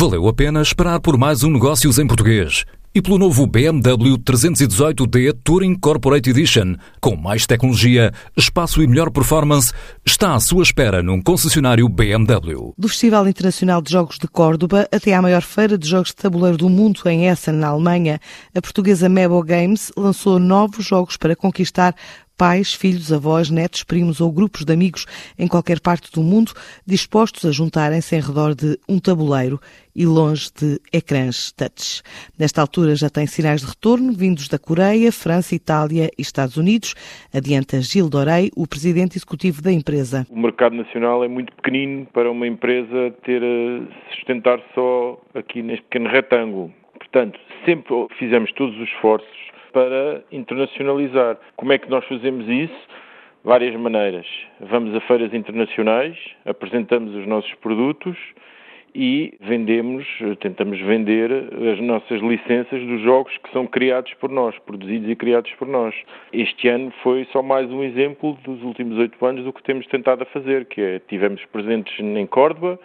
Valeu a pena esperar por mais um Negócios em Português e pelo novo BMW 318D Touring Corporate Edition, com mais tecnologia, espaço e melhor performance, está à sua espera num concessionário BMW. Do Festival Internacional de Jogos de Córdoba até à maior feira de jogos de tabuleiro do mundo em Essen, na Alemanha, a portuguesa Mebo Games lançou novos jogos para conquistar pais, filhos, avós, netos, primos ou grupos de amigos em qualquer parte do mundo dispostos a juntarem-se em redor de um tabuleiro e longe de ecrãs touch. Nesta altura já tem sinais de retorno vindos da Coreia, França, Itália e Estados Unidos, adianta Gil Dorei, o presidente executivo da empresa. O mercado nacional é muito pequenino para uma empresa ter a sustentar só aqui neste pequeno retângulo. Portanto, sempre fizemos todos os esforços para internacionalizar. Como é que nós fazemos isso? Várias maneiras. Vamos a feiras internacionais, apresentamos os nossos produtos e vendemos, tentamos vender as nossas licenças dos jogos que são criados por nós, produzidos e criados por nós. Este ano foi só mais um exemplo dos últimos oito anos do que temos tentado a fazer, que é, tivemos presentes em Córdoba,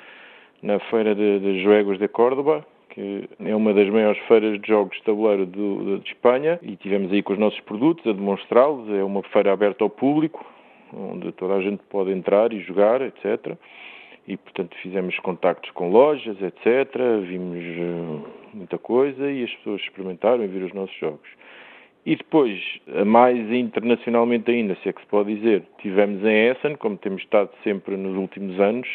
na Feira de, de de Córdoba, que é uma das maiores feiras de jogos de tabuleiro do, de Espanha e tivemos aí com os nossos produtos a demonstrá-los. É uma feira aberta ao público, onde toda a gente pode entrar e jogar, etc. E, portanto, fizemos contactos com lojas, etc. Vimos uh, muita coisa e as pessoas experimentaram e viram os nossos jogos. E depois, mais internacionalmente ainda, se é que se pode dizer, tivemos em Essen, como temos estado sempre nos últimos anos,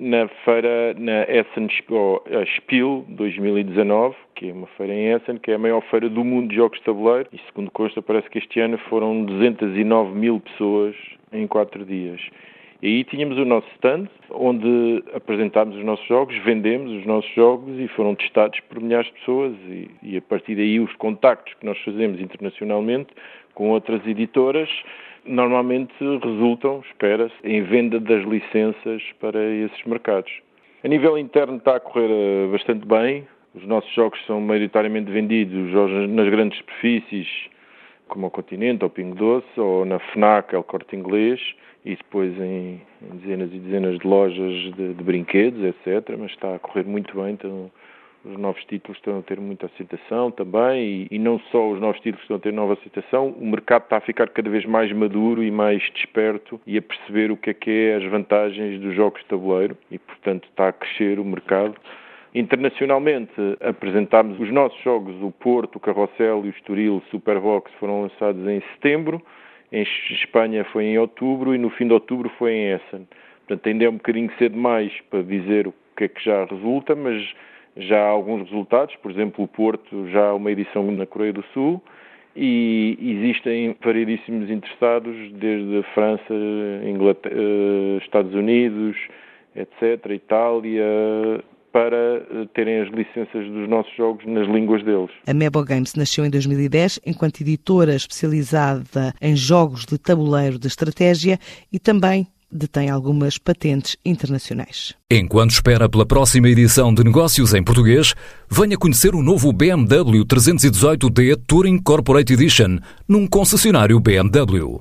na feira, na Essen Spiel 2019, que é uma feira em Essen, que é a maior feira do mundo de jogos de tabuleiro, e segundo consta, parece que este ano foram 209 mil pessoas em quatro dias. E aí tínhamos o nosso stand, onde apresentámos os nossos jogos, vendemos os nossos jogos e foram testados por milhares de pessoas. E, e a partir daí, os contactos que nós fazemos internacionalmente com outras editoras normalmente resultam, espera-se, em venda das licenças para esses mercados. A nível interno está a correr eh, bastante bem. Os nossos jogos são maioritariamente vendidos nas grandes superfícies, como o Continente, ou Pingo Doce, ou na FNAC, El Corte Inglês, e depois em, em dezenas e dezenas de lojas de, de, brinquedos, etc. Mas está a correr muito bem, então os novos títulos estão a ter muita aceitação também, e, e, não só os novos títulos estão a ter nova aceitação, o mercado está a ficar cada vez mais maduro e mais desperto e a perceber o que é que é as vantagens dos jogos de tabuleiro, e portanto está a crescer o mercado. Internacionalmente, apresentámos os nossos jogos, o Porto, o Carrossel e o Estoril Superbox foram lançados em setembro, em Espanha foi em outubro e no fim de outubro foi em Essen. Portanto, ainda é um bocadinho cedo mais para dizer o que é que já resulta, mas já há alguns resultados, por exemplo, o Porto já há uma edição na Coreia do Sul e existem variedíssimos interessados desde a França, Inglaterra, eh, Estados Unidos, etc., Itália, para eh, terem as licenças dos nossos jogos nas línguas deles. A Mebo Games nasceu em 2010 enquanto editora especializada em jogos de tabuleiro de estratégia e também detém algumas patentes internacionais. Enquanto espera pela próxima edição de Negócios em Português, venha conhecer o novo BMW 318D Touring Corporate Edition num concessionário BMW.